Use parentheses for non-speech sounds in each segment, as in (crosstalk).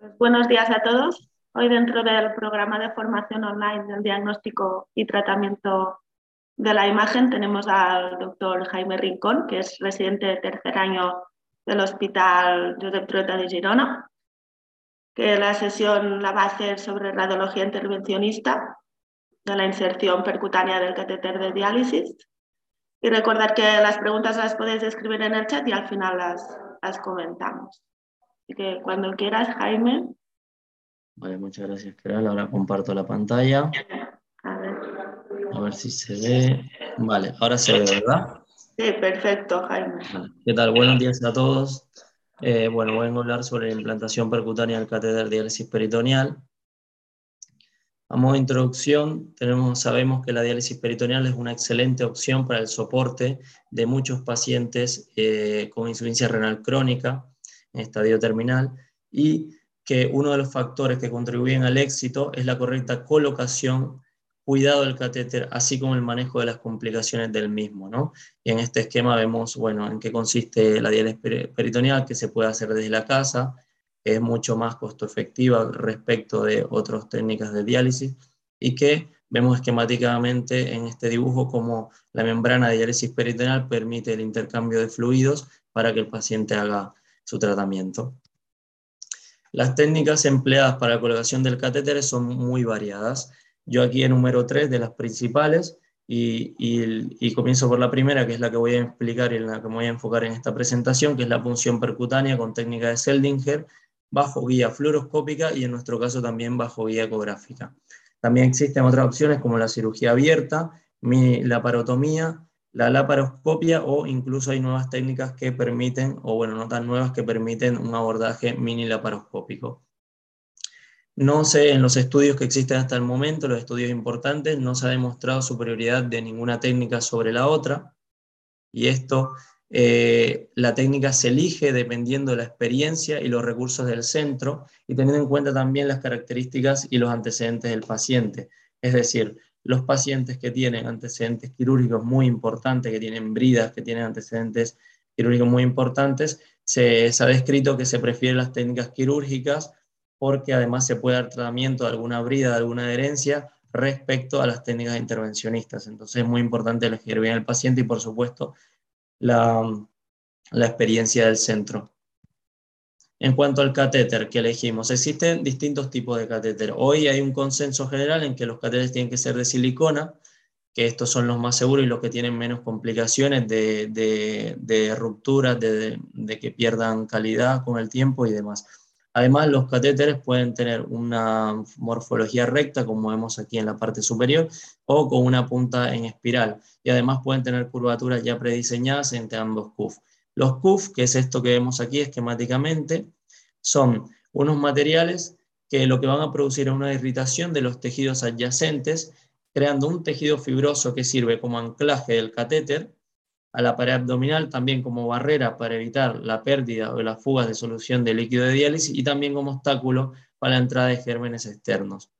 Pues buenos días a todos. Hoy dentro del programa de formación online del diagnóstico y tratamiento de la imagen tenemos al doctor Jaime Rincón, que es residente de tercer año del Hospital Josep Trueta de Girona, que la sesión la va a hacer sobre radiología intervencionista de la inserción percutánea del catéter de diálisis. Y recordar que las preguntas las podéis escribir en el chat y al final las, las comentamos. Así que cuando quieras, Jaime. Vale, muchas gracias, Keral. Ahora comparto la pantalla. A ver. A ver si se ve. Vale, ahora se ve, ¿verdad? Sí, perfecto, Jaime. ¿Qué tal? Buenos días a todos. Eh, bueno, voy a hablar sobre la implantación percutánea del catéter de diálisis peritoneal. A modo de introducción, tenemos, sabemos que la diálisis peritoneal es una excelente opción para el soporte de muchos pacientes eh, con insuficiencia renal crónica, en estadio terminal y que uno de los factores que contribuyen al éxito es la correcta colocación, cuidado del catéter, así como el manejo de las complicaciones del mismo. ¿no? Y en este esquema vemos bueno, en qué consiste la diálisis peritoneal, que se puede hacer desde la casa, es mucho más costo efectiva respecto de otras técnicas de diálisis y que vemos esquemáticamente en este dibujo como la membrana de diálisis peritoneal permite el intercambio de fluidos para que el paciente haga su tratamiento. Las técnicas empleadas para la colocación del catéter son muy variadas. Yo aquí número tres de las principales y, y, comienzo por la primera, que es la que voy a explicar y en la que me voy a enfocar en esta presentación, que es la punción percutánea con técnica de Seldinger, bajo guía fluoroscópica y en nuestro caso también bajo guía ecográfica. También existen otras opciones como la cirugía abierta, la parotomía, la laparoscopia o incluso hay nuevas técnicas que permiten, o bueno, no tan nuevas, que permiten un abordaje mini laparoscópico. No sé, en los estudios que existen hasta el momento, los estudios importantes, no se ha demostrado superioridad de ninguna técnica sobre la otra, y esto, eh, la técnica se elige dependiendo de la experiencia y los recursos del centro, y teniendo en cuenta también las características y los antecedentes del paciente. Es decir, los pacientes que tienen antecedentes quirúrgicos muy importantes, que tienen bridas, que tienen antecedentes quirúrgicos muy importantes, se, ha descrito que se prefieren las técnicas quirúrgicas porque además se puede dar tratamiento de alguna brida, de alguna adherencia respecto a las técnicas intervencionistas. Entonces es muy importante elegir bien al paciente y por supuesto la experiencia del centro. En cuanto al catéter que elegimos, existen distintos tipos de catéter. Hoy hay un consenso general en que los catéteres tienen que ser de silicona, que estos son los más seguros y los que tienen menos complicaciones de, de, rupturas, de, de, que pierdan calidad con el tiempo y demás. Además, los catéteres pueden tener una morfología recta, como vemos aquí en la parte superior, o con una punta en espiral. Y además pueden tener curvaturas ya prediseñadas entre ambos CUF. Los CUF, que es esto que vemos aquí esquemáticamente, son unos materiales que lo que van a producir es una irritación de los tejidos adyacentes, creando un tejido fibroso que sirve como anclaje del catéter a la pared abdominal, también como barrera para evitar la pérdida o las fugas de solución de líquido de diálisis y también como obstáculo para la entrada de gérmenes externos.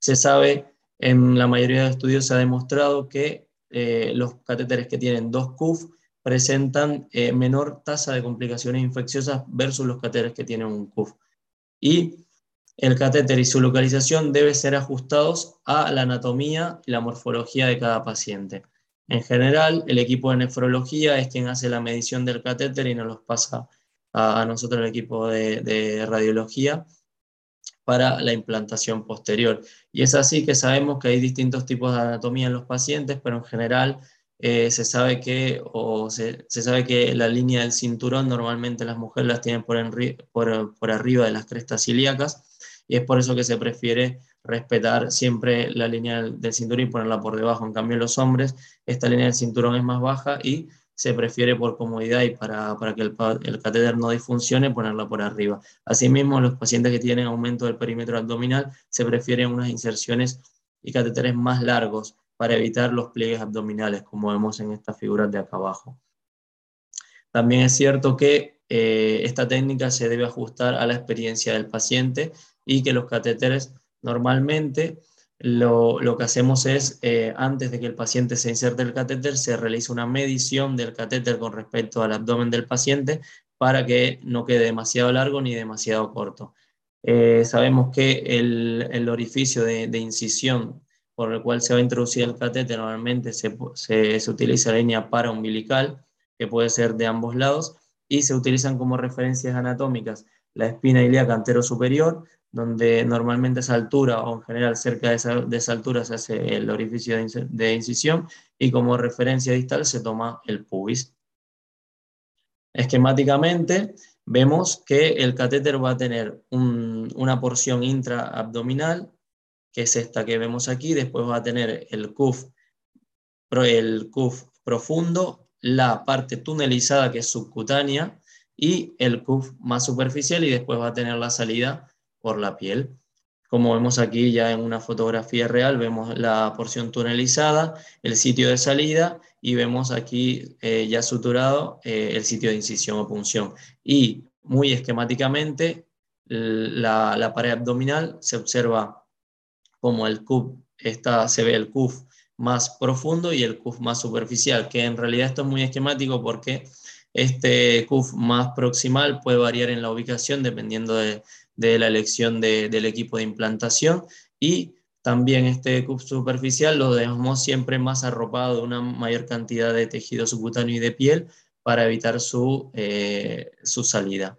Se sabe, en la mayoría de estudios se ha demostrado que eh, los catéteres que tienen dos CUF presentan eh, menor tasa de complicaciones infecciosas versus los catéteres que tienen un CUF. Y el catéter y su localización deben ser ajustados a la anatomía y la morfología de cada paciente. En general, el equipo de nefrología es quien hace la medición del catéter y nos los pasa a, nosotros el equipo de, de radiología para la implantación posterior. Y es así que sabemos que hay distintos tipos de anatomía en los pacientes, pero en general eh, se, sabe que, o se, sabe que la línea del cinturón normalmente las mujeres las tienen por, por, por, arriba de las crestas ilíacas y es por eso que se prefiere respetar siempre la línea del, cinturón y ponerla por debajo. En cambio, los hombres, esta línea del cinturón es más baja y se prefiere por comodidad y para, para que el, el, catéter no disfuncione ponerla por arriba. Asimismo, los pacientes que tienen aumento del perímetro abdominal se prefieren unas inserciones y catéteres más largos para evitar los pliegues abdominales, como vemos en estas figuras de acá abajo. También es cierto que eh, esta técnica se debe ajustar a la experiencia del paciente y que los catéteres normalmente lo, que hacemos es, eh, antes de que el paciente se inserte el catéter, se realiza una medición del catéter con respecto al abdomen del paciente para que no quede demasiado largo ni demasiado corto. Eh, sabemos que el, orificio de, incisión por el cual se va a introducir el catéter normalmente se, se, utiliza la línea paraumbilical, que puede ser de ambos lados, y se utilizan como referencias anatómicas la espina ilíaca antero superior, donde normalmente a esa altura o en general cerca de esa, altura se hace el orificio de, incisión y como referencia distal se toma el pubis. Esquemáticamente vemos que el catéter va a tener una porción intraabdominal, que es esta que vemos aquí, después va a tener el CUF, el CUF profundo, la parte tunelizada que es subcutánea y el CUF más superficial y después va a tener la salida por la piel. Como vemos aquí ya en una fotografía real, vemos la porción tunelizada, el sitio de salida y vemos aquí eh, ya suturado eh, el sitio de incisión o punción. Y muy esquemáticamente, la, pared abdominal se observa como el CUF, se ve el CUF más profundo y el CUF más superficial, que en realidad esto es muy esquemático porque este CUF más proximal puede variar en la ubicación dependiendo de, de la elección del equipo de implantación y también este CUF superficial lo dejamos siempre más arropado de una mayor cantidad de tejido subcutáneo y de piel para evitar su, eh, su salida.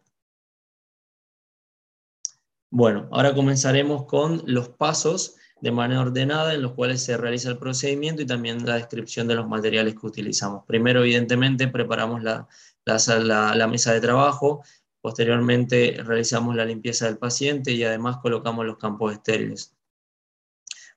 Bueno, ahora comenzaremos con los pasos de manera ordenada en los cuales se realiza el procedimiento y también la descripción de los materiales que utilizamos. Primero, evidentemente, preparamos la, mesa de trabajo, Posteriormente realizamos la limpieza del paciente y además colocamos los campos estériles.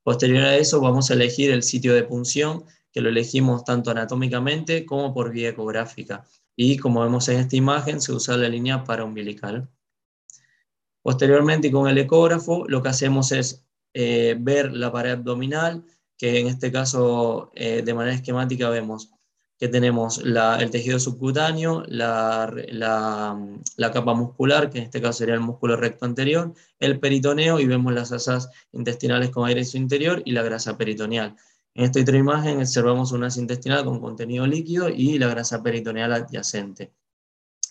Posterior a eso vamos a elegir el sitio de punción, que lo elegimos tanto anatómicamente como por vía ecográfica. Y como vemos en esta imagen, se usa la línea paraumbilical. Posteriormente, con el ecógrafo, lo que hacemos es eh, ver la pared abdominal, que en este caso, eh, de manera esquemática, vemos que tenemos el tejido subcutáneo, la, capa muscular, que en este caso sería el músculo recto anterior, el peritoneo y vemos las asas intestinales con aire interior y la grasa peritoneal. En esta otra imagen observamos una asa intestinal con contenido líquido y la grasa peritoneal adyacente.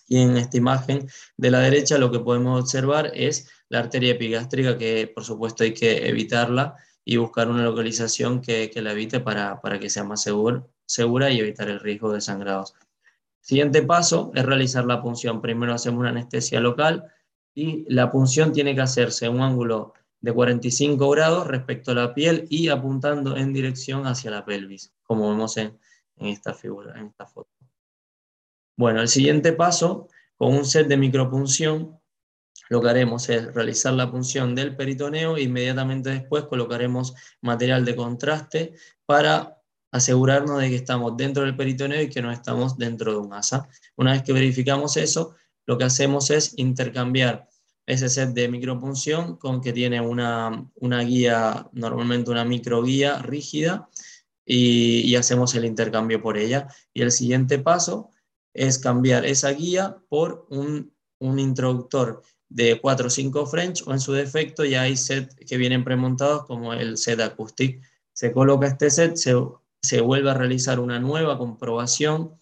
Y en esta imagen de la derecha lo que podemos observar es la arteria epigástrica, que por supuesto hay que evitarla y buscar una localización que, la evite para, para que sea más seguro segura y evitar el riesgo de sangrados. Siguiente paso es realizar la punción. Primero hacemos una anestesia local y la punción tiene que hacerse en un ángulo de 45 grados respecto a la piel y apuntando en dirección hacia la pelvis, como vemos en, esta figura, en esta foto. Bueno, el siguiente paso, con un set de micropunción, lo que haremos es realizar la punción del peritoneo e inmediatamente después colocaremos material de contraste para asegurarnos de que estamos dentro del peritoneo y que no estamos dentro de un asa. Una vez que verificamos eso, lo que hacemos es intercambiar ese set de micropunción con que tiene una, guía, normalmente una microguía rígida, y, hacemos el intercambio por ella. Y el siguiente paso es cambiar esa guía por un, introductor de 4 o 5 French, o en su defecto ya hay set que vienen premontados como el set Acoustic. Se coloca este set, se se vuelve a realizar una nueva comprobación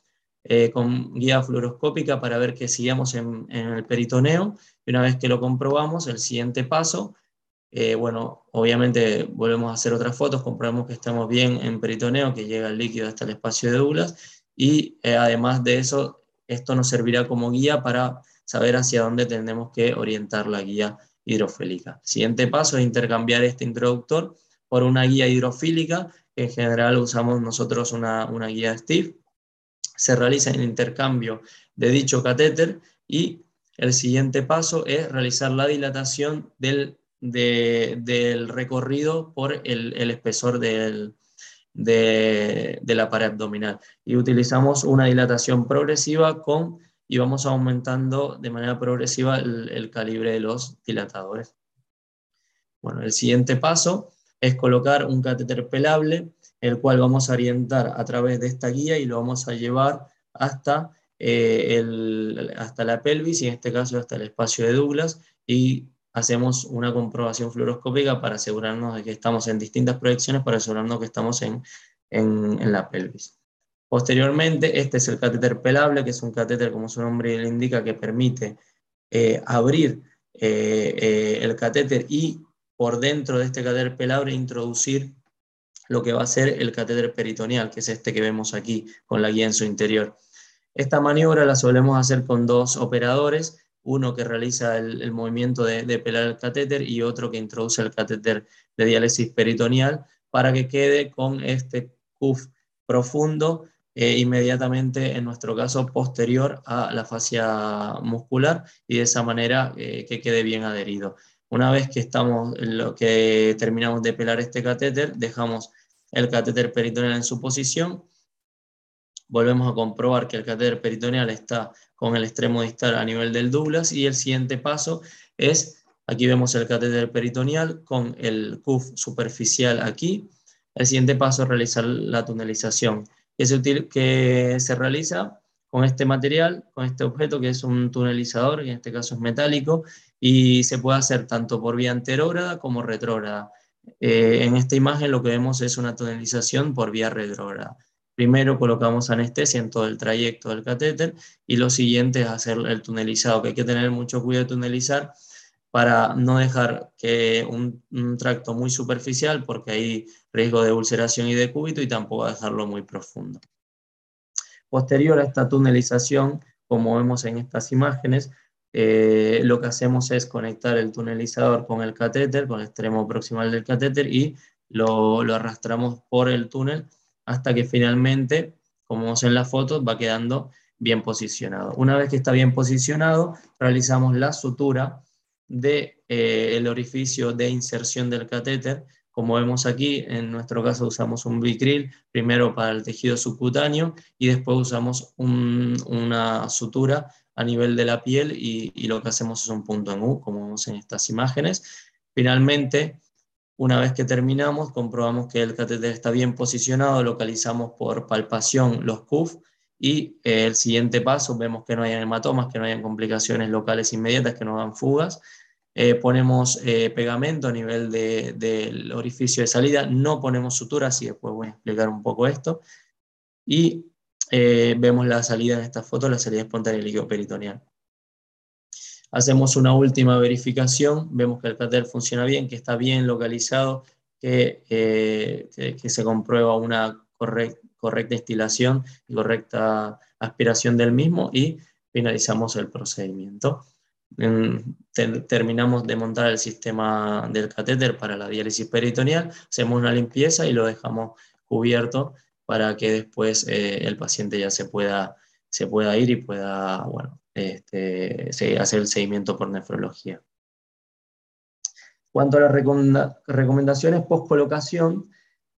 eh, con guía fluoroscópica para ver que sigamos en, el peritoneo. Y una vez que lo comprobamos, el siguiente paso, eh, bueno, obviamente volvemos a hacer otras fotos, comprobamos que estamos bien en peritoneo, que llega el líquido hasta el espacio de Douglas, y eh, además de eso, esto nos servirá como guía para saber hacia dónde tenemos que orientar la guía hidrofílica. siguiente paso es intercambiar este introductor por una guía hidrofílica en general usamos nosotros una, guía Steve. Se realiza el intercambio de dicho catéter y el siguiente paso es realizar la dilatación del, del recorrido por el, espesor del, de, la pared abdominal. Y utilizamos una dilatación progresiva con, y vamos aumentando de manera progresiva el, el calibre de los dilatadores. Bueno, el siguiente paso es colocar un catéter pelable, el cual vamos a orientar a través de esta guía y lo vamos a llevar hasta, eh, hasta la pelvis y en este caso hasta el espacio de Douglas y hacemos una comprobación fluoroscópica para asegurarnos de que estamos en distintas proyecciones para asegurarnos que estamos en, en, la pelvis. Posteriormente, este es el catéter pelable, que es un catéter, como su nombre le indica, que permite eh, abrir el catéter y por dentro de este catéter pelabre introducir lo que va a ser el catéter peritoneal, que es este que vemos aquí con la guía en su interior. Esta maniobra la solemos hacer con dos operadores, uno que realiza el, movimiento de, pelar el catéter y otro que introduce el catéter de diálisis peritoneal para que quede con este cuff profundo eh, inmediatamente, en nuestro caso, posterior a la fascia muscular y de esa manera eh, que quede bien adherido. Una vez que, estamos, lo que terminamos de pelar este catéter, dejamos el catéter peritoneal en su posición, volvemos a comprobar que el catéter peritoneal está con el extremo distal a nivel del Douglas y el siguiente paso es, aquí vemos el catéter peritoneal con el cuff superficial aquí, el siguiente paso es realizar la tunelización, que se, que se realiza con este material, con este objeto que es un tunelizador, que en este caso es metálico, y se puede hacer tanto por vía anterógrada como retrógrada. Eh, en esta imagen lo que vemos es una tunelización por vía retrógrada. Primero colocamos anestesia en todo el trayecto del catéter y lo siguiente es hacer el tunelizado, que hay que tener mucho cuidado de tunelizar para no dejar que un, tracto muy superficial, porque hay riesgo de ulceración y de cúbito, y tampoco dejarlo muy profundo. Posterior a esta tunelización, como vemos en estas imágenes, eh, lo que hacemos es conectar el tunelizador con el catéter, con el extremo proximal del catéter, y lo, lo arrastramos por el túnel hasta que finalmente, como vemos en la foto, va quedando bien posicionado. Una vez que está bien posicionado, realizamos la sutura del de, eh, orificio de inserción del catéter. Como vemos aquí, en nuestro caso usamos un bicril, primero para el tejido subcutáneo y después usamos una sutura a nivel de la piel y, y, lo que hacemos es un punto en U, como vemos en estas imágenes. Finalmente, una vez que terminamos, comprobamos que el catéter está bien posicionado, localizamos por palpación los CUF y eh, el siguiente paso, vemos que no hay hematomas, que no hayan complicaciones locales inmediatas, que no hagan fugas. Eh, ponemos eh, pegamento a nivel del orificio de salida, no ponemos suturas, y después voy a explicar un poco esto. Y vemos la salida en esta foto, la salida espontánea líquido peritoneal. Hacemos una última verificación, vemos que el catéter funciona bien, que está bien localizado, que, eh, se comprueba una correcta instalación y correcta aspiración del mismo y finalizamos el procedimiento. terminamos de montar el sistema del catéter para la diálisis peritoneal, hacemos una limpieza y lo dejamos cubierto para que después eh, el paciente ya se pueda, se pueda ir y pueda bueno, este, hacer el seguimiento por nefrología. Cuanto a las recomendaciones post-colocación,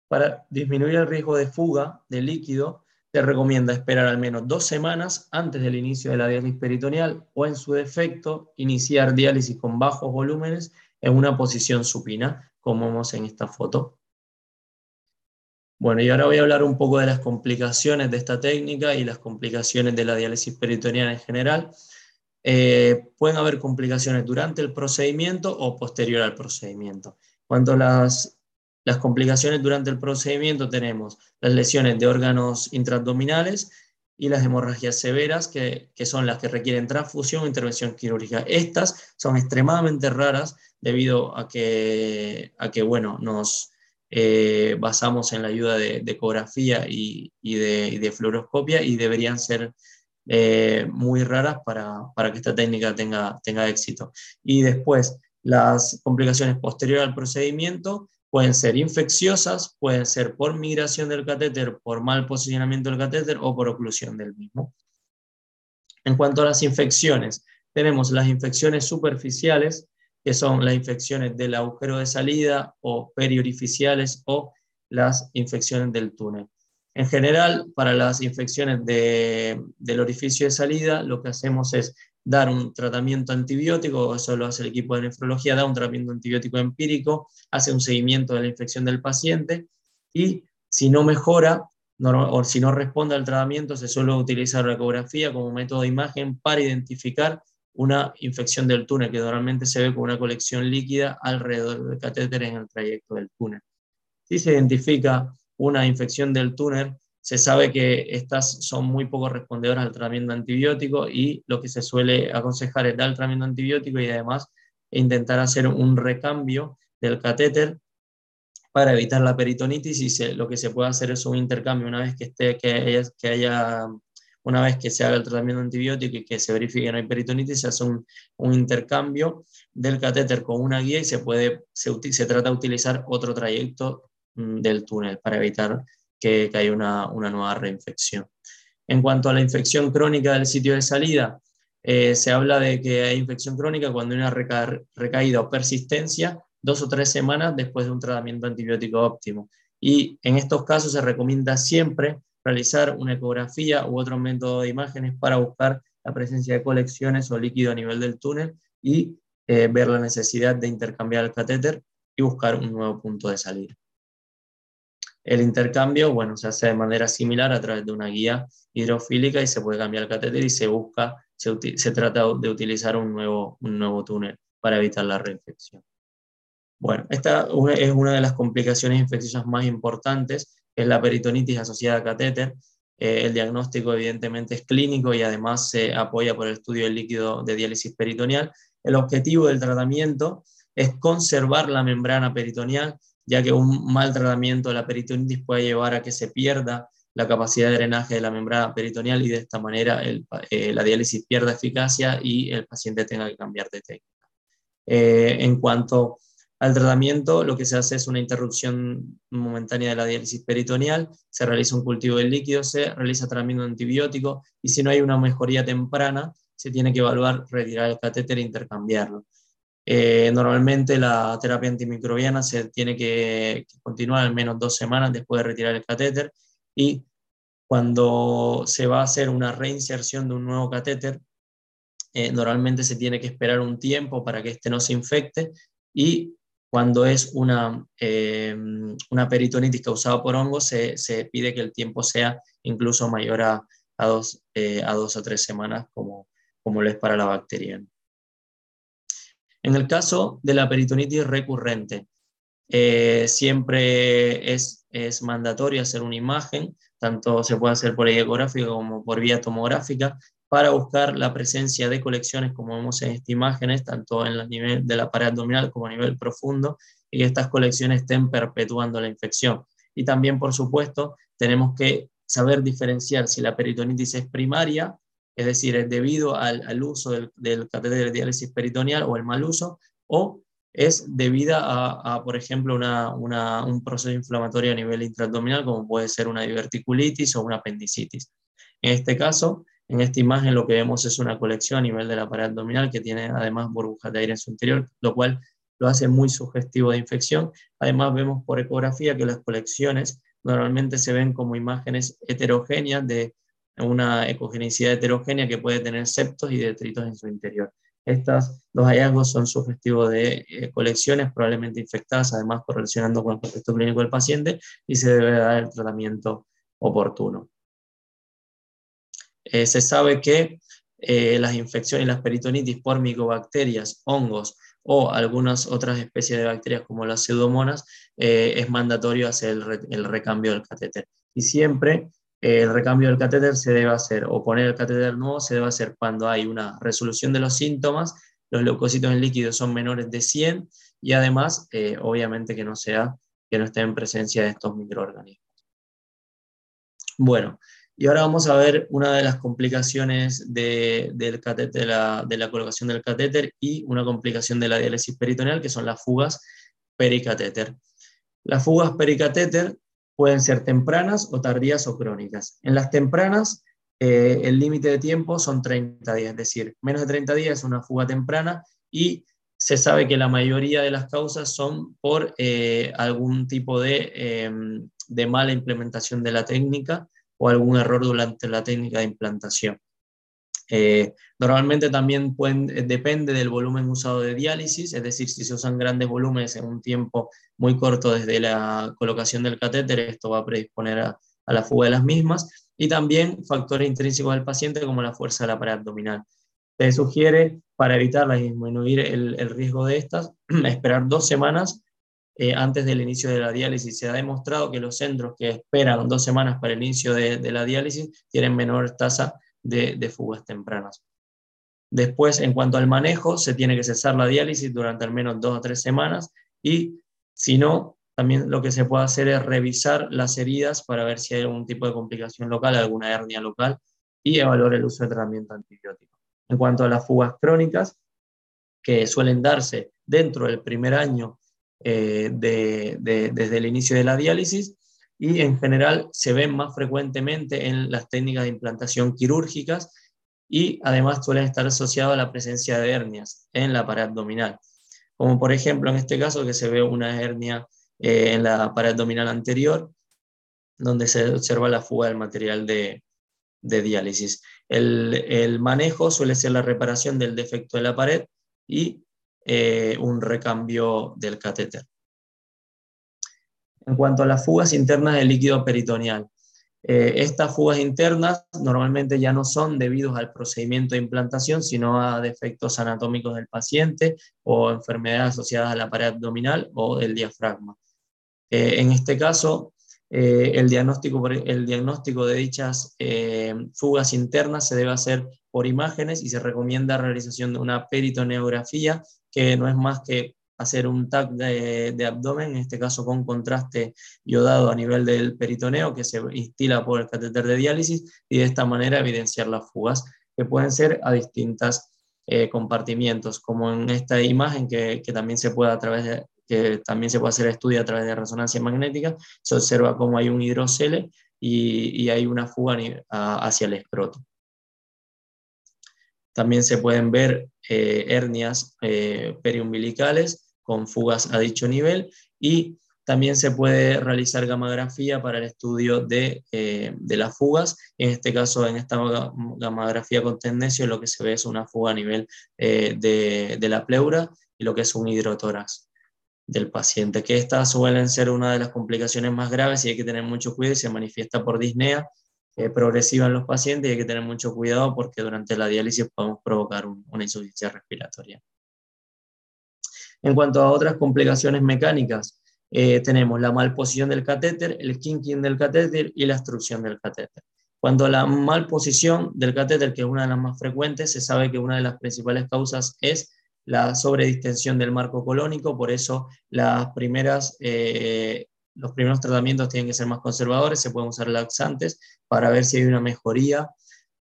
para disminuir el riesgo de fuga de líquido, se recomienda esperar al menos dos semanas antes del inicio de la diálisis peritoneal o, en su defecto, iniciar diálisis con bajos volúmenes en una posición supina, como vemos en esta foto. Bueno, y ahora voy a hablar un poco de las complicaciones de esta técnica y las complicaciones de la diálisis peritoneal en general. Eh, pueden haber complicaciones durante el procedimiento o posterior al procedimiento. Cuando las, las complicaciones durante el procedimiento tenemos las lesiones de órganos intraabdominales y las hemorragias severas, que, que, son las que requieren transfusión o intervención quirúrgica. Estas son extremadamente raras debido a que, a que bueno, nos, eh, basamos en la ayuda de, ecografía y, de, fluoroscopia y deberían ser eh, muy raras para, que esta técnica tenga, tenga éxito. Y después, las complicaciones posteriores al procedimiento pueden ser infecciosas, pueden ser por migración del catéter, por mal posicionamiento del catéter o por oclusión del mismo. En cuanto a las infecciones, tenemos las infecciones superficiales, que son las infecciones del agujero de salida o periorificiales o las infecciones del túnel. En general, para las infecciones del orificio de salida, lo que hacemos es dar un tratamiento antibiótico, eso lo hace el equipo de nefrología, da un tratamiento antibiótico empírico, hace un seguimiento de la infección del paciente y si no mejora o si no responde al tratamiento, se suele utilizar la ecografía como método de imagen para identificar una infección del túnel, que normalmente se ve como una colección líquida alrededor del catéter en el trayecto del túnel. Si se identifica una infección del túnel, se sabe que estas son muy poco respondedoras al tratamiento antibiótico y lo que se suele aconsejar es dar el tratamiento antibiótico y además intentar hacer un recambio del catéter para evitar la peritonitis y lo que se puede hacer es un intercambio una vez que, esté, que, haya, que haya una vez que se haga el tratamiento antibiótico y que se verifique que no hay peritonitis, se hace un, intercambio del catéter con una guía y se, puede, se, trata de utilizar otro trayecto mm, del túnel para evitar que, que haya una, una, nueva reinfección. En cuanto a la infección crónica del sitio de salida, eh, se habla de que hay infección crónica cuando hay una recaída o persistencia dos o tres semanas después de un tratamiento antibiótico óptimo. Y en estos casos se recomienda siempre realizar una ecografía u otro método de imágenes para buscar la presencia de colecciones o líquido a nivel del túnel y eh, ver la necesidad de intercambiar el catéter y buscar un nuevo punto de salida. El intercambio, bueno, se hace de manera similar a través de una guía hidrofílica y se puede cambiar el catéter y se busca, se, se trata de utilizar un nuevo, un nuevo túnel para evitar la reinfección. Bueno, esta es una de las complicaciones infecciosas más importantes es la peritonitis asociada a catéter. Eh, el diagnóstico evidentemente es clínico y además se apoya por el estudio del líquido de diálisis peritoneal. El objetivo del tratamiento es conservar la membrana peritoneal, ya que un mal tratamiento de la peritonitis puede llevar a que se pierda la capacidad de drenaje de la membrana peritoneal y de esta manera eh, la diálisis pierda eficacia y el paciente tenga que cambiar de técnica. Eh, en cuanto al tratamiento lo que se hace es una interrupción momentánea de la diálisis peritoneal, se realiza un cultivo del líquido, se realiza tratamiento antibiótico y si no hay una mejoría temprana, se tiene que evaluar retirar el catéter e intercambiarlo. Eh, normalmente la terapia antimicrobiana se tiene que, continuar al menos dos semanas después de retirar el catéter y cuando se va a hacer una reinserción de un nuevo catéter, eh, normalmente se tiene que esperar un tiempo para que este no se infecte y cuando es una, eh, una peritonitis causada por hongos, se, se, pide que el tiempo sea incluso mayor a, a, dos, eh, a dos o tres semanas, como, como lo es para la bacteria. En el caso de la peritonitis recurrente, eh, siempre es, es mandatorio hacer una imagen, tanto se puede hacer por ecográfica como por vía tomográfica, para buscar la presencia de colecciones, como vemos en esta imagen, tanto en el nivel de la pared abdominal como a nivel profundo, y que estas colecciones estén perpetuando la infección. Y también, por supuesto, tenemos que saber diferenciar si la peritonitis es primaria, es decir, es debido al, uso del, del, catéter de diálisis peritoneal o el mal uso, o es debida a, por ejemplo, un proceso inflamatorio a nivel intraabdominal, como puede ser una diverticulitis o una apendicitis. En este caso, en esta imagen lo que vemos es una colección a nivel de la pared abdominal que tiene además burbujas de aire en su interior, lo cual lo hace muy sugestivo de infección. Además vemos por ecografía que las colecciones normalmente se ven como imágenes heterogéneas de una ecogenicidad heterogénea que puede tener septos y detritos en su interior. Estos dos hallazgos son sugestivos de eh, colecciones probablemente infectadas, además correlacionando con el contexto clínico del paciente y se debe dar el tratamiento oportuno. Eh, se sabe que eh, las infecciones las peritonitis por micobacterias, hongos o algunas otras especies de bacterias como las pseudomonas, eh, es mandatorio hacer el, recambio del catéter. Y siempre el recambio del catéter se debe hacer, o poner el catéter nuevo se debe hacer cuando hay una resolución de los síntomas, los leucocitos en líquido son menores de 100 y además, obviamente, que no sea que no esté en presencia de estos microorganismos. Bueno, y ahora vamos a ver una de las complicaciones de, del catéter, de, la, colocación del catéter y una complicación de la diálisis peritoneal, que son las fugas pericatéter. Las fugas pericatéter pueden ser tempranas o tardías o crónicas. En las tempranas, eh, el límite de tiempo son 30 días, es decir, menos de 30 días es una fuga temprana y se sabe que la mayoría de las causas son por eh, algún tipo de, em, de mala implementación de la técnica o algún error durante la técnica de implantación. Eh, normalmente también eh, depende del volumen usado de diálisis, es decir, si se usan grandes volúmenes en un tiempo muy corto desde la colocación del catéter, esto va a predisponer a, la fuga de las mismas, y también factores intrínsecos del paciente como la fuerza de la pared abdominal. Se sugiere, para evitarla y disminuir el riesgo de estas, (clears throat) esperar dos semanas eh, antes del inicio de la diálisis. Se ha demostrado que los centros que esperan dos semanas para el inicio de, la diálisis tienen menor tasa de, fugas tempranas. Después, en cuanto al manejo, se tiene que cesar la diálisis durante al menos dos o tres semanas y si no, también lo que se puede hacer es revisar las heridas para ver si hay algún tipo de complicación local, alguna hernia local y evaluar el uso de tratamiento antibiótico. En cuanto a las fugas crónicas, que suelen darse dentro del primer año eh, desde el inicio de la diálisis y en general se ven más frecuentemente en las técnicas de implantación quirúrgicas y además suelen estar asociados a la presencia de hernias en la pared abdominal. Como por ejemplo en este caso que se ve una hernia eh, en la pared abdominal anterior, donde se observa la fuga del material de, diálisis. El, manejo suele ser la reparación del defecto de la pared y eh, un recambio del catéter. En cuanto a las fugas internas del líquido peritoneal, eh, estas fugas internas normalmente ya no son debidos al procedimiento de implantación, sino a defectos anatómicos del paciente o enfermedades asociadas a la pared abdominal o del diafragma. Eh, en este caso, el, diagnóstico, el diagnóstico de dichas fugas internas se debe hacer por imágenes y se recomienda la realización de una peritoneografía, que no es más que hacer un TAC de, abdomen, en este caso con contraste iodado a nivel del peritoneo que se instila por el catéter de diálisis y de esta manera evidenciar las fugas que pueden ser a distintos eh, compartimientos, como en esta imagen que, también se puede a través de, que también se puede hacer estudio a través de resonancia magnética, se observa cómo hay un hidrocele y, y hay una fuga hacia el escroto. También se pueden ver eh, hernias eh, periumbilicales con fugas a dicho nivel y también se puede realizar gamografía para el estudio de, eh, de, las fugas. En este caso, en esta gamografía con tendencio, lo que se ve es una fuga a nivel de, de, la pleura y lo que es un hidrotórax del paciente, que estas suelen ser una de las complicaciones más graves y hay que tener mucho cuidado y se manifiesta por disnea eh, progresiva en los pacientes y hay que tener mucho cuidado porque durante la diálisis podemos provocar una insuficiencia respiratoria. En cuanto a otras complicaciones mecánicas, eh, tenemos la malposición del catéter, el kinking del catéter y la obstrucción del catéter. Cuando la malposición del catéter, que es una de las más frecuentes, se sabe que una de las principales causas es la sobredistensión del marco colónico, por eso las primeras, eh, los primeros tratamientos tienen que ser más conservadores, se pueden usar laxantes para ver si hay una mejoría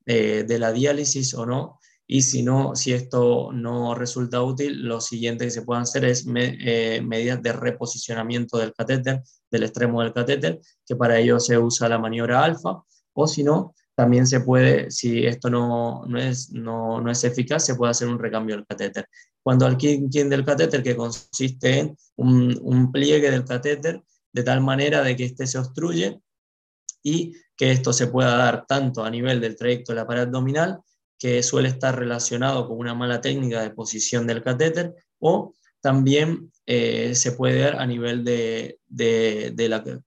eh, de la diálisis o no, y si no, si esto no resulta útil, lo siguiente que se puede hacer es eh, medidas de reposicionamiento del catéter, del extremo del catéter, que para ello se usa la maniobra alfa, o si no, también se puede, si esto no, no, es, no, no es eficaz, se puede hacer un recambio del catéter. Cuando al kinking del catéter, que consiste en un, un pliegue del catéter, de tal manera de que éste se obstruye y que esto se pueda dar tanto a nivel del trayecto de la pared abdominal que suele estar relacionado con una mala técnica de posición del catéter, o también eh, se puede dar a nivel de,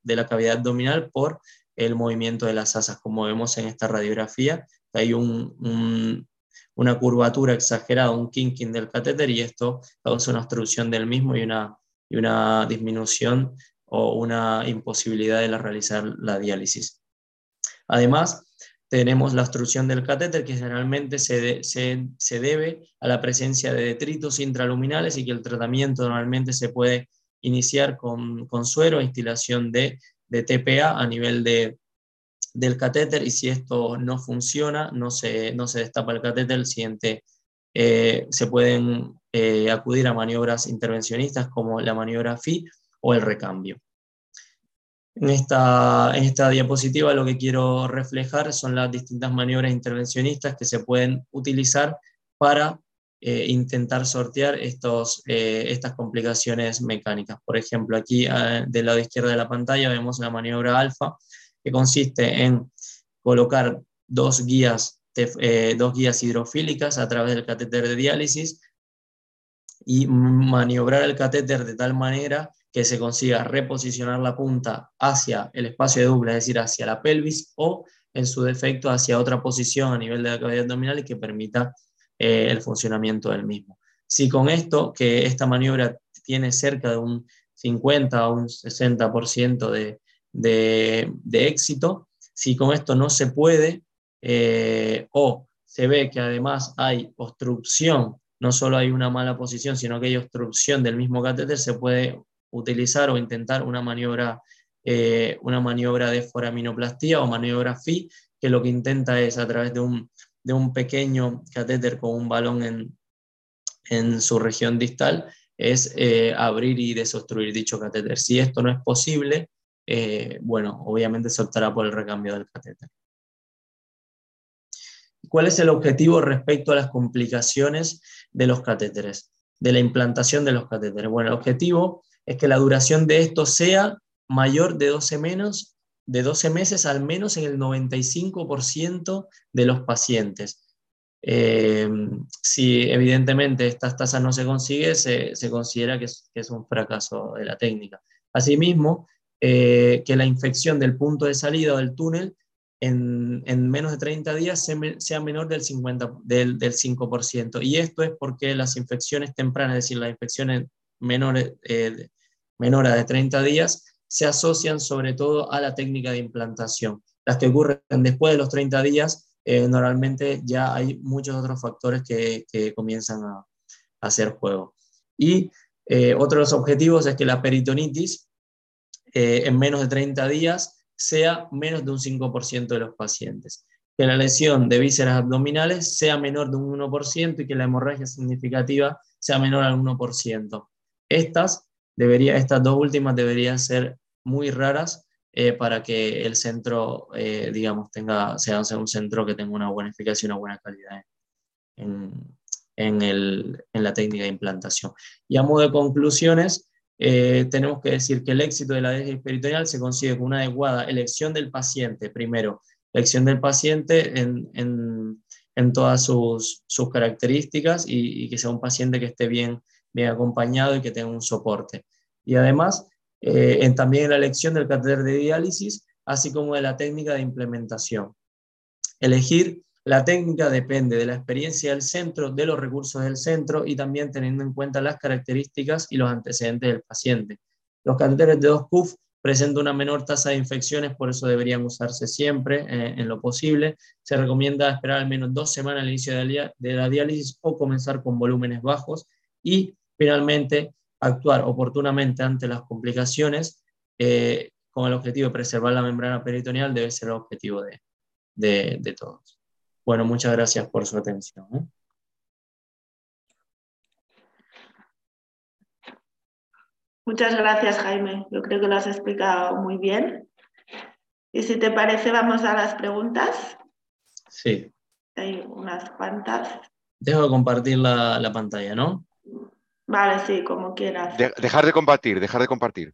la, cavidad abdominal por el movimiento de las asas, como vemos en esta radiografía. Hay una curvatura exagerada, un kinking del catéter, y esto causa una obstrucción del mismo y una, y una disminución o una imposibilidad de realizar la diálisis. Además, tenemos la obstrucción del catéter, que generalmente se, se, debe a la presencia de detritos intraluminales y que el tratamiento normalmente se puede iniciar con, con suero, instilación de, de, TPA a nivel de, del catéter y si esto no funciona, no se, no se destapa el catéter, el eh, se pueden eh, acudir a maniobras intervencionistas como la maniobra FI o el recambio. En esta, en esta diapositiva lo que quiero reflejar son las distintas maniobras intervencionistas que se pueden utilizar para eh, intentar sortear estos, eh, estas complicaciones mecánicas. Por ejemplo, aquí eh, del lado izquierdo de la pantalla vemos la maniobra alfa, que consiste en colocar dos guías, dos guías hidrofílicas a través del catéter de diálisis y maniobrar el catéter de tal manera que se consiga reposicionar la punta hacia el espacio de dupla, es decir, hacia la pelvis o en su defecto hacia otra posición a nivel de la cavidad abdominal y que permita eh, el funcionamiento del mismo. Si con esto, que esta maniobra tiene cerca de un 50 o un 60% de, de, de, éxito, si con esto no se puede eh, o se ve que además hay obstrucción, no solo hay una mala posición, sino que hay obstrucción del mismo catéter, se puede utilizar o intentar una maniobra, eh, una maniobra de foraminoplastía o maniobra FI, que lo que intenta es a través de un, de un pequeño catéter con un balón en, en su región distal, es eh, abrir y desobstruir dicho catéter. Si esto no es posible, eh, bueno, obviamente se optará por el recambio del catéter. ¿Cuál es el objetivo respecto a las complicaciones de los catéteres, de la implantación de los catéteres? Bueno, el objetivo es que la duración de esto sea mayor de 12, menos, de 12 meses al menos en el 95% de los pacientes. Eh, si evidentemente estas tasas no se consigue, se, considera que es, un fracaso de la técnica. Asimismo, eh, que la infección del punto de salida del túnel en, menos de 30 días sea menor del, 50, del, 5%. Y esto es porque las infecciones tempranas, es decir, las infecciones menores, eh, de 30 días, se asocian sobre todo a la técnica de implantación. Las que ocurren después de los 30 días eh, normalmente ya hay muchos otros factores que, comienzan a, hacer juego. Y eh, otro de los objetivos es que la peritonitis eh, en menos de 30 días sea menos de un 5% de los pacientes. Que la lesión de vísceras abdominales sea menor de un 1% y que la hemorragia significativa sea menor al 1%. Estas, debería, estas dos últimas deberían ser muy raras eh, para que el centro, eh, digamos, tenga, sea, un centro que tenga una buena eficacia y una buena calidad en, la técnica de implantación. Y a modo de conclusiones, eh, tenemos que decir que el éxito de la diálisis peritoneal se consigue con una adecuada elección del paciente, primero, elección del paciente en, todas sus, características y, y, que sea un paciente que esté bien, bien acompañado y que tenga un soporte. Y además, eh, en también la elección del catéter de diálisis, así como de la técnica de implementación. Elegir la técnica depende de la experiencia del centro, de los recursos del centro y también teniendo en cuenta las características y los antecedentes del paciente. Los catéteres de 2 CUF presentan una menor tasa de infecciones, por eso deberían usarse siempre eh, en lo posible. Se recomienda esperar al menos dos semanas al inicio de la diálisis o comenzar con volúmenes bajos. Y finalmente, actuar oportunamente ante las complicaciones eh, con el objetivo de preservar la membrana peritoneal debe ser el objetivo de, todos. Bueno, muchas gracias por su atención. ¿eh? Muchas gracias, Jaime. Yo creo que lo has explicado muy bien. Y si te parece, vamos a las preguntas. Sí. Hay unas cuantas. Dejo de compartir la, la pantalla, ¿no? Vale, sí, como quieras. dejar de compartir, dejar de compartir.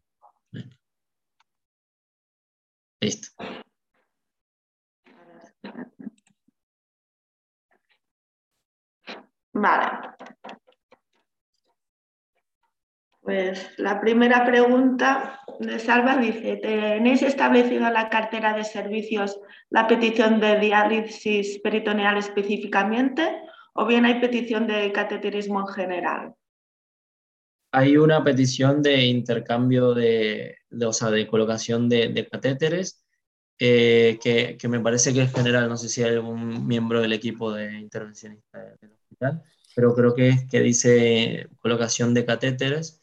Listo. Vale. Pues la primera pregunta de Salva dice, ¿tenéis establecido en la cartera de servicios la petición de diálisis peritoneal específicamente o bien hay petición de cateterismo en general? Hay una petición de intercambio de, o sea, de colocación de, catéteres eh, que, que, me parece que es general, no sé si hay algún miembro del equipo de intervencionista del hospital, pero creo que, que dice colocación de catéteres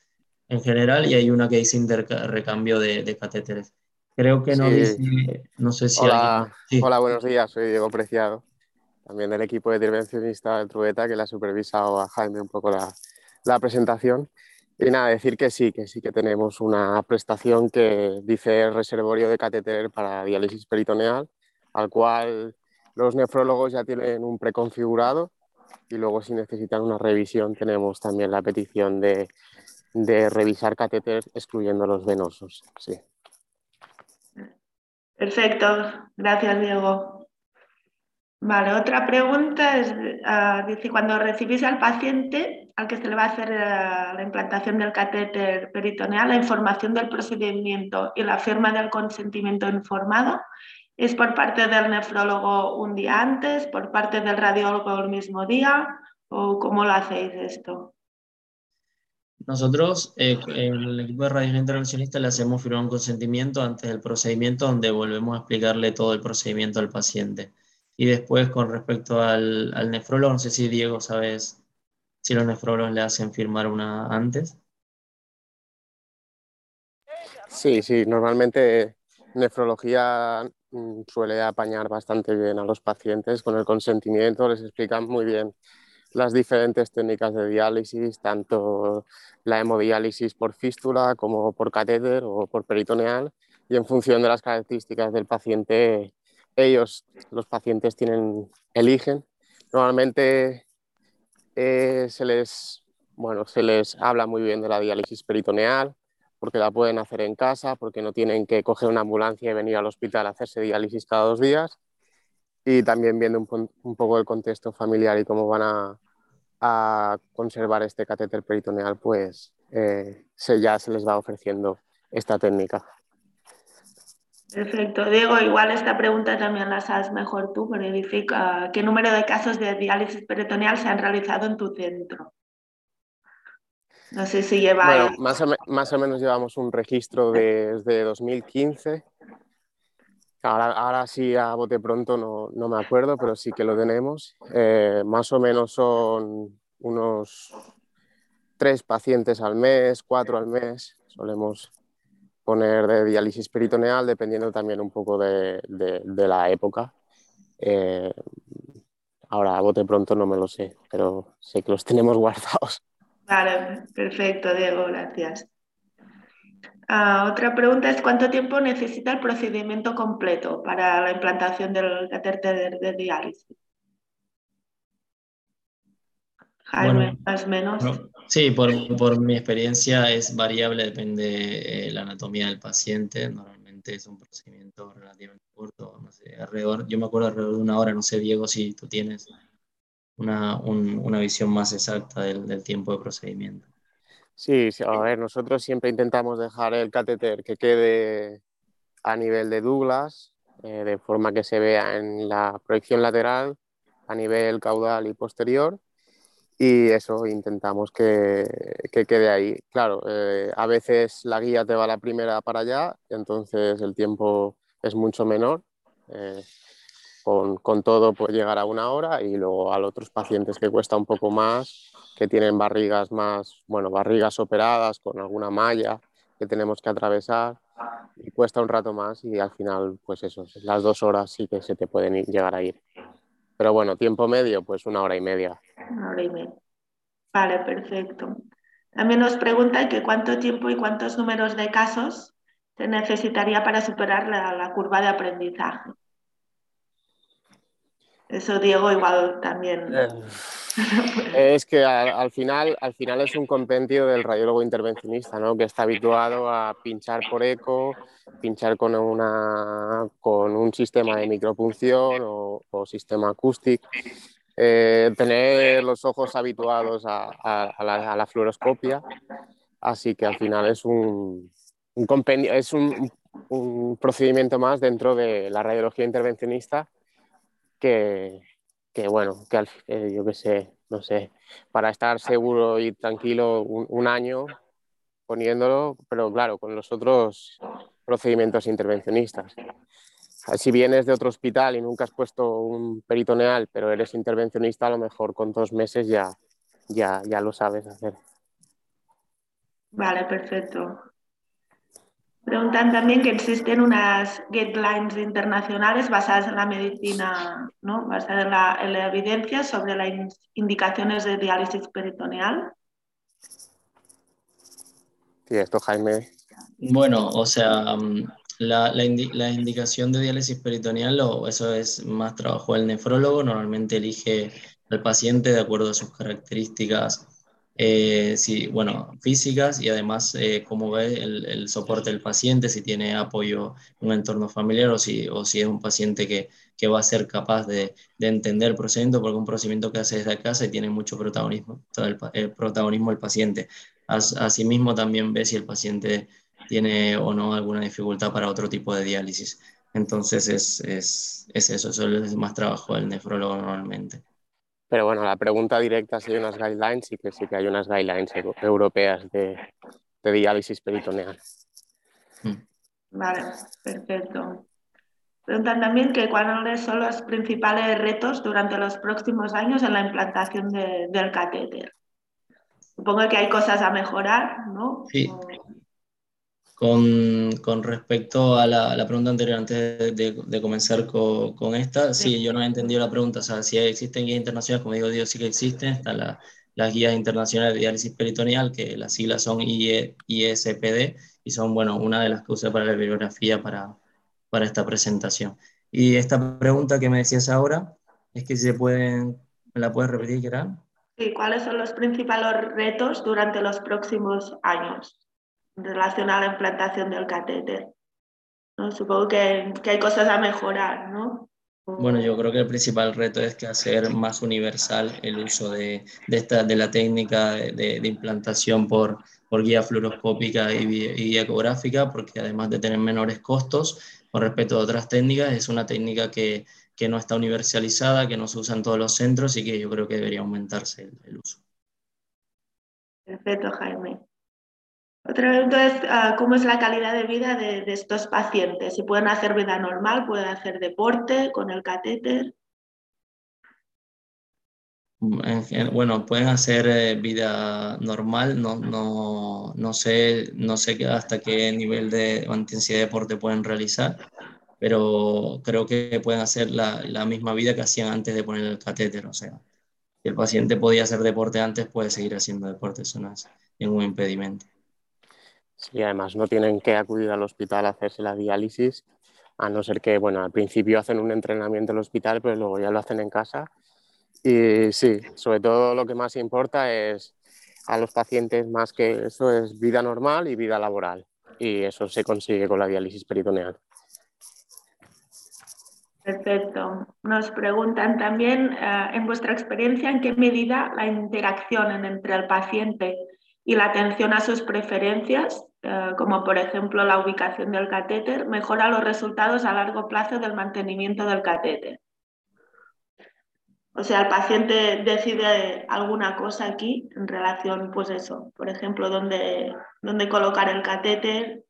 en general y hay una que dice recambio de, de, catéteres. Creo que no dice, no sé si Hola, hola, buenos días, soy Diego Preciado, también del equipo de intervencionista del Trubeta, que le ha supervisado a Jaime un poco la, la presentación. Y nada, decir que sí, que sí que tenemos una prestación que dice reservorio de catéter para diálisis peritoneal, al cual los nefrólogos ya tienen un preconfigurado y luego si necesitan una revisión tenemos también la petición de, de revisar catéter excluyendo los venosos. Sí. Perfecto, gracias Diego. Vale, otra pregunta es, dice, cuando recibís al paciente, al que se le va a hacer eh, la, implantación del catéter peritoneal, la información del procedimiento y la firma del consentimiento informado es por parte del nefrólogo un día antes, por parte del radiólogo el mismo día, o cómo lo hacéis esto. Nosotros, eh, el equipo de radios intervencionistas, le hacemos firmar un consentimiento antes del procedimiento, donde volvemos a explicarle todo el procedimiento al paciente. Y después con respecto al, al nefrólogo, no sé si Diego sabes si los nefrólogos le hacen firmar una antes. Sí, sí, normalmente nefrología mm, suele apañar bastante bien a los pacientes con el consentimiento, les explican muy bien las diferentes técnicas de diálisis, tanto la hemodiálisis por fístula como por catéter o por peritoneal, y en función de las características del paciente, ellos, los pacientes, tienen, eligen. Normalmente eh, se, les, bueno, se les habla muy bien de la diálisis peritoneal, porque la pueden hacer en casa, porque no tienen que coger una ambulancia y venir al hospital a hacerse diálisis cada dos días. Y también viendo un, poco el contexto familiar y cómo van a, a conservar este catéter peritoneal, pues eh, se, ya se les va ofreciendo esta técnica. Perfecto. Diego, igual esta pregunta también la sabes mejor tú, pero ¿qué número de casos de diálisis peritoneal se han realizado en tu centro? No sé si lleva... Bueno, más o, más o menos llevamos un registro desde 2015. Ahora, ahora, sí, a bote pronto no, no, me acuerdo, pero sí que lo tenemos. Eh, más o menos son unos tres pacientes al mes, cuatro al mes. Solemos poner de diálisis peritoneal, dependiendo también un poco de, de, de la época. Eh, ahora, a bote pronto no me lo sé, pero sé que los (laughs) tenemos guardados. Vale, perfecto, Diego, gracias. Uh, otra pregunta es ¿cuánto tiempo necesita el procedimiento completo para la implantación del catéter de, de diálisis? Jaime, bueno, más o menos. No, sí, por, por, mi experiencia es variable, depende de eh, la anatomía del paciente. Normalmente es un procedimiento relativamente corto, alrededor, yo me acuerdo alrededor de una hora, no sé, Diego, si tú tienes una, un, una visión más exacta del, del, tiempo de procedimiento. Sí, sí, a ver, nosotros siempre intentamos dejar el catéter que quede a nivel de Douglas, eh, de forma que se vea en la proyección lateral, a nivel caudal y posterior, y eso intentamos que, que quede ahí. Claro, eh, a veces la guía te va la primera para allá, entonces el tiempo es mucho menor. Eh, con, con, todo puede llegar a una hora y luego a otros pacientes que cuesta un poco más, que tienen barrigas más, bueno, barrigas operadas con alguna malla que tenemos que atravesar y cuesta un rato más y al final, pues eso, las dos horas sí que se te pueden llegar a ir. Pero bueno, tiempo medio, pues una hora y media. Una hora y media. Vale, perfecto. También nos pregunta que cuánto tiempo y cuántos números de casos se necesitaría para superar la curva de aprendizaje. Eso Diego igual también. Eh, es que al, al, final, al final es un compendio del radiólogo intervencionista, ¿no? que está habituado a pinchar por eco, pinchar con, una, con un sistema de micropunción o, o sistema acústico, eh, tener los ojos habituados a, a, a, la, a, la, fluoroscopia. Así que al final es un, un compendio, es un, un procedimiento más dentro de la radiología intervencionista que, que bueno, que al, eh, yo qué sé, no sé, para estar seguro y tranquilo un, año poniéndolo, pero claro, con los otros procedimientos intervencionistas. Si vienes de otro hospital y nunca has puesto un peritoneal, pero eres intervencionista, a lo mejor con dos meses ya, ya, ya lo sabes hacer. Vale, perfecto. Preguntan también que existen unas guidelines internacionales basadas en la medicina, ¿no? basadas en la, en la evidencia sobre las indicaciones de diálisis peritoneal. Sí, esto Jaime. Bueno, o sea, la, la, indi la indicación de diálisis peritoneal, o eso es más trabajo del nefrólogo, normalmente elige al paciente de acuerdo a sus características eh, bueno, físicas y además eh, cómo ve el, soporte del paciente, si tiene apoyo en un entorno familiar o si, o si es un paciente que, que va a ser capaz de, de, entender el procedimiento, porque un procedimiento que hace desde casa y tiene mucho protagonismo, todo el, protagonismo del paciente. As, asimismo también ve si el paciente tiene o no alguna dificultad para otro tipo de diálisis. Entonces es, es, es eso, eso es más trabajo del nefrólogo normalmente. Pero bueno, la pregunta directa si hay unas guidelines y que sí que hay unas guidelines europeas de, de diálisis peritoneal. Vale, perfecto. Preguntan también que cuáles son los principales retos durante los próximos años en la implantación del catéter. Supongo que hay cosas a mejorar, ¿no? Sí. Con, respecto a la, pregunta anterior, antes de, comenzar con, esta, sí. yo no he entendido la pregunta. O sea, si existen guías internacionales, como digo, Dios sí que existen. Están las guías internacionales de diálisis peritoneal, que las siglas son ISPD, y son, bueno, una de las que usé para la bibliografía para, para esta presentación. Y esta pregunta que me decías ahora, es que si se pueden, ¿me la puedes repetir, Gerard? Sí, ¿cuáles son los principales retos durante los próximos años en relación a la implantación del catéter? ¿No? Supongo que, que, hay cosas a mejorar, ¿no? Bueno, yo creo que el principal reto es que hacer más universal el uso de, de, esta, de la técnica de, de implantación por, por guía fluoroscópica y, y, ecográfica, porque además de tener menores costos con respecto a otras técnicas, es una técnica que, que, no está universalizada, que no se usa en todos los centros y que yo creo que debería aumentarse el, uso. Perfecto, Jaime. Otra pregunta es ah, cómo es la calidad de vida de, de, estos pacientes. Si pueden hacer vida normal, pueden hacer deporte con el catéter bueno, pueden hacer eh, vida normal, no, no, no, sé, no sé hasta qué nivel de intensidad de deporte pueden realizar, pero creo que pueden hacer la, la, misma vida que hacían antes de poner el catéter. O sea, si el paciente podía hacer deporte antes, puede seguir haciendo deporte, eso no es ningún impedimento. Sí, además no tienen que acudir al hospital a hacerse la diálisis, a no ser que, bueno, al principio hacen un entrenamiento en el hospital, pero luego ya lo hacen en casa y sí, sobre todo lo que más importa es a los pacientes más que eso es vida normal y vida laboral. Y eso se consigue con la diálisis peritoneal. Perfecto. Nos preguntan también, eh, en vuestra experiencia, en qué medida la interacción entre el paciente y la atención a sus preferencias, eh, como por ejemplo la ubicación del catéter, mejora los resultados a largo plazo del mantenimiento del catéter. O sea, el paciente decide alguna cosa aquí en relación, pues eso, por ejemplo, dónde, dónde colocar el catéter.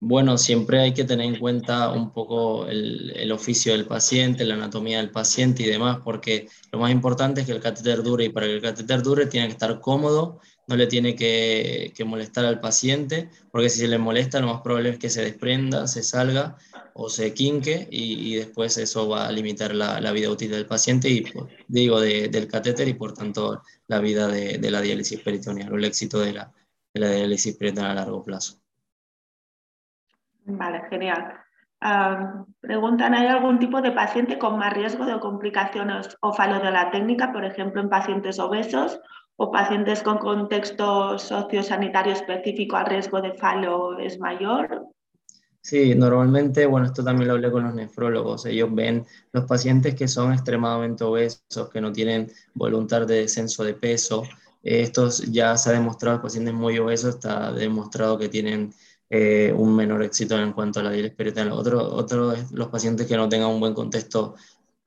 Bueno, siempre hay que tener en cuenta un poco el, el, oficio del paciente, la anatomía del paciente y demás, porque lo más importante es que el catéter dure y para que el catéter dure tiene que estar cómodo, no le tiene que, molestar al paciente, porque si se le molesta lo más probable es que se desprenda, se salga o se quinque y, después eso va a limitar la, vida útil del paciente y pues, digo del catéter y por tanto la vida de, la diálisis peritoneal o el éxito de la, diálisis peritoneal a largo plazo. Vale, genial. Preguntan, ¿hay algún tipo de paciente con más riesgo de complicaciones o fallo de la técnica, por ejemplo, en pacientes obesos o pacientes con contexto sociosanitario específico, al riesgo de fallo es mayor? Sí, normalmente, bueno, esto también lo hablé con los nefrólogos, ellos ven los pacientes que son extremadamente obesos, que no tienen voluntad de descenso de peso, estos ya se ha demostrado, pacientes muy obesos está demostrado que tienen eh, un menor éxito en cuanto a la diálisis peritoneal. Otro, otro es los pacientes que no tengan un buen contexto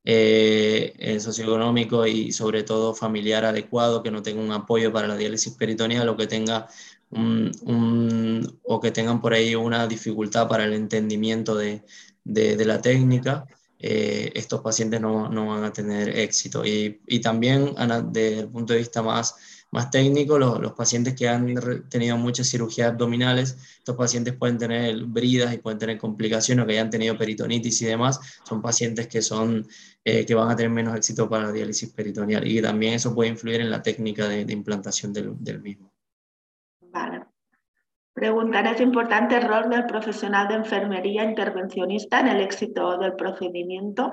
eh, eh, socioeconómico y sobre todo familiar adecuado, que no tengan un apoyo para la diálisis peritoneal o que tenga un, o que tengan por ahí una dificultad para el entendimiento de, de, la técnica, eh, estos pacientes no, no, van a tener éxito. Y, y, también desde el punto de vista más, más técnico, los, los, pacientes que han tenido muchas cirugías abdominales, estos pacientes pueden tener bridas y pueden tener complicaciones, o que hayan tenido peritonitis y demás, son pacientes que, son, eh, que van a tener menos éxito para la diálisis peritoneal y también eso puede influir en la técnica de, implantación del, del mismo. Vale. Preguntar, ¿es importante el rol del profesional de enfermería intervencionista en el éxito del procedimiento?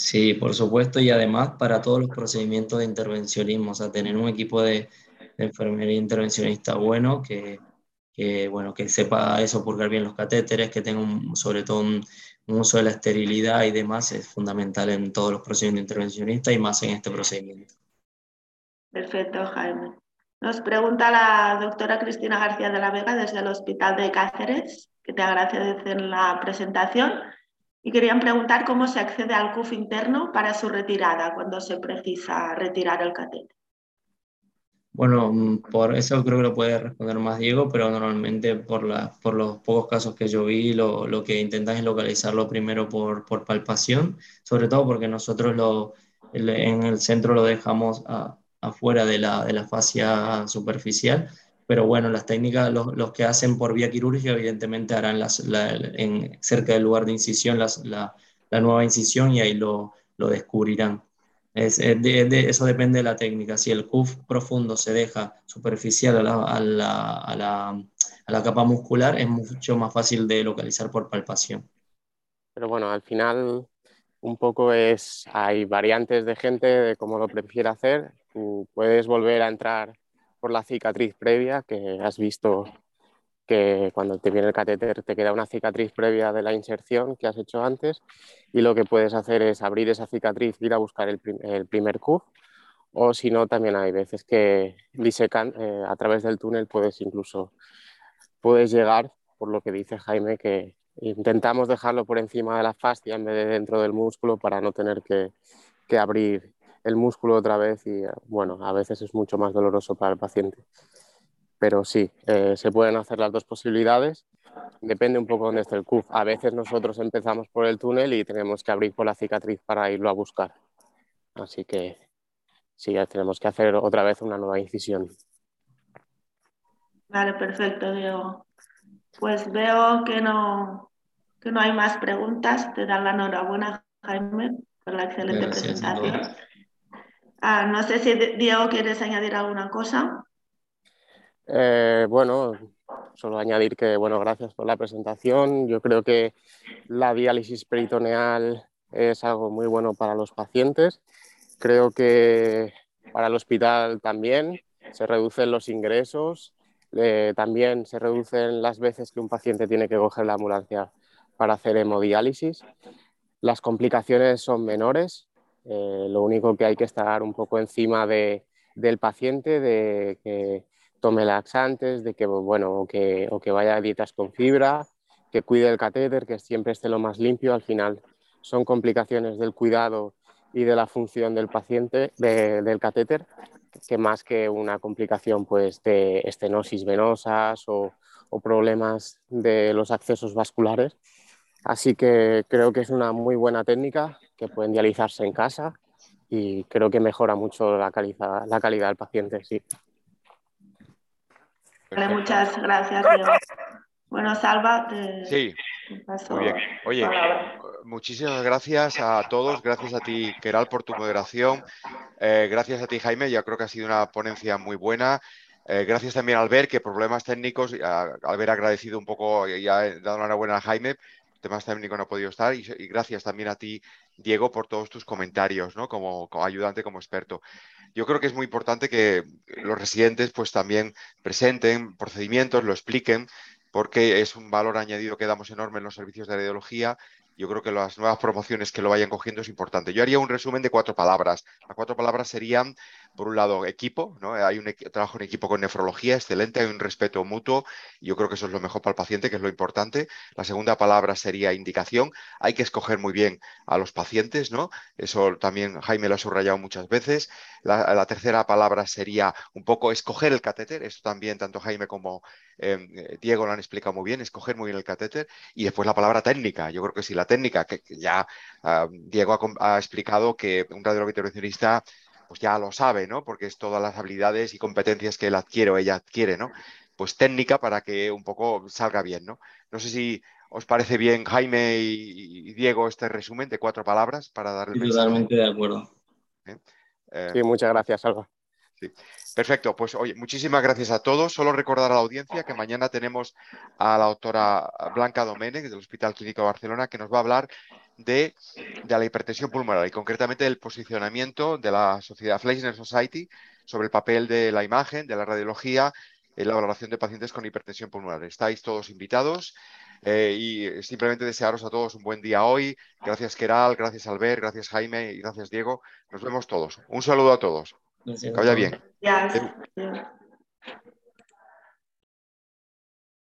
Sí, por supuesto, y además para todos los procedimientos de intervencionismo, o sea, tener un equipo de, enfermería intervencionista bueno que, bueno, que sepa eso, purgar bien los catéteres, que tenga un, sobre todo un, uso de la esterilidad y demás, es fundamental en todos los procedimientos intervencionistas y más en este procedimiento. Perfecto, Jaime. Nos pregunta la doctora Cristina García de la Vega desde el Hospital de Cáceres, que te agradecen la presentación, y querían preguntar cómo se accede al CUF interno para su retirada cuando se precisa retirar el catéter. Bueno, por eso creo que lo puede responder más Diego, pero normalmente por, la, por los pocos casos que yo vi, lo, lo que intentan es localizarlo primero por, por palpación, sobre todo porque nosotros lo, en el centro lo dejamos afuera de la, de la fascia superficial, pero bueno, las técnicas, los, los, que hacen por vía quirúrgica, evidentemente harán las, en, cerca del lugar de incisión las, la, la, nueva incisión y ahí lo, lo descubrirán. Es, de, eso depende de la técnica. Si el CUF profundo se deja superficial a la, a, la, a, la, a la, capa muscular, es mucho más fácil de localizar por palpación. Pero bueno, al final un poco es, hay variantes de gente de cómo lo prefiere hacer. Puedes volver a entrar por la cicatriz previa que has visto que cuando te viene el catéter te queda una cicatriz previa de la inserción que has hecho antes y lo que puedes hacer es abrir esa cicatriz, ir a buscar el, primer cuff o si no también hay veces que disecan eh, a través del túnel puedes incluso puedes llegar por lo que dice Jaime que intentamos dejarlo por encima de la fascia en vez de dentro del músculo para no tener que, que abrir el músculo otra vez y bueno a veces es mucho más doloroso para el paciente pero sí, eh, se pueden hacer las dos posibilidades. Depende un poco de dónde esté el CUF. A veces nosotros empezamos por el túnel y tenemos que abrir por la cicatriz para irlo a buscar. Así que sí, tenemos que hacer otra vez una nueva incisión. Vale, perfecto, Diego. Pues veo que no, que no hay más preguntas. Te dan la enhorabuena, Jaime, por la excelente presentación. Ah, no sé si Diego quieres añadir alguna cosa. Eh, bueno, solo añadir que, bueno, gracias por la presentación. Yo creo que la diálisis peritoneal es algo muy bueno para los pacientes. Creo que para el hospital también se reducen los ingresos, eh, también se reducen las veces que un paciente tiene que coger la ambulancia para hacer hemodiálisis. Las complicaciones son menores, eh, lo único que hay que estar un poco encima de, del paciente, de que tome laxantes, de que, bueno, o que, o que vaya a dietas con fibra, que cuide el catéter, que siempre esté lo más limpio. Al final son complicaciones del cuidado y de la función del paciente, del catéter, que más que una complicación pues, de estenosis venosas o, o problemas de los accesos vasculares. Así que creo que es una muy buena técnica que pueden dializarse en casa y creo que mejora mucho la calidad, la calidad del paciente. Sí muchas gracias, Bueno, Salva, te, sí, muy bien. Oye, muchísimas gracias a todos. Gracias a ti, Keral, por tu moderación. Eh, gracias a ti, Jaime. Yo creo que ha sido una ponencia muy buena. Eh, gracias también a Albert, que problemas técnicos, al haber agradecido un poco y ha dado una buena a Jaime, temas técnicos no ha podido estar. Y, gracias también a ti, Diego, por todos tus comentarios, ¿no? Como, como ayudante, como experto yo creo que es muy importante que los residentes pues también presenten procedimientos, lo expliquen, porque es un valor añadido que damos enorme en los servicios de radiología yo creo que las nuevas promociones que lo vayan cogiendo es importante. Yo haría un resumen de cuatro palabras. Las cuatro palabras serían, por un lado, equipo, ¿no? Hay un trabajo en equipo con nefrología excelente, hay un respeto mutuo, yo creo que eso es lo mejor para el paciente, que es lo importante. La segunda palabra sería indicación. Hay que escoger muy bien a los pacientes, ¿no? Eso también Jaime lo ha subrayado muchas veces. La, tercera palabra sería un poco escoger el catéter. Esto también tanto Jaime como em, eh, Diego lo han explicado muy bien, escoger muy bien el catéter. Y después la palabra técnica. Yo creo que si la técnica, que, ya ah, Diego ha, explicado que un radiólogo intervencionista pues ya lo sabe, ¿no? Porque es todas las habilidades y competencias que él adquiere o ella adquiere, ¿no? Pues técnica para que un poco salga bien, ¿no? No sé si os parece bien, Jaime y, Diego, este resumen de cuatro palabras para darle. Totalmente de acuerdo. ¿Eh? Eh, sí, muchas gracias, Alba. Sí. Perfecto, pues oye, muchísimas gracias a todos. Solo recordar a la audiencia que mañana tenemos a la doctora Blanca Domenech del Hospital Clínico de Barcelona que nos va a hablar de, la hipertensión pulmonar y concretamente del posicionamiento de la sociedad Fleischner Society sobre el papel de la imagen, de la radiología en la valoración de pacientes con hipertensión pulmonar. Estáis todos invitados eh, y simplemente desearos a todos un buen día hoy. Gracias Keral, gracias Albert, gracias Jaime y gracias Diego. Nos vemos todos. Un saludo a todos. Que vaya bien. Gracias.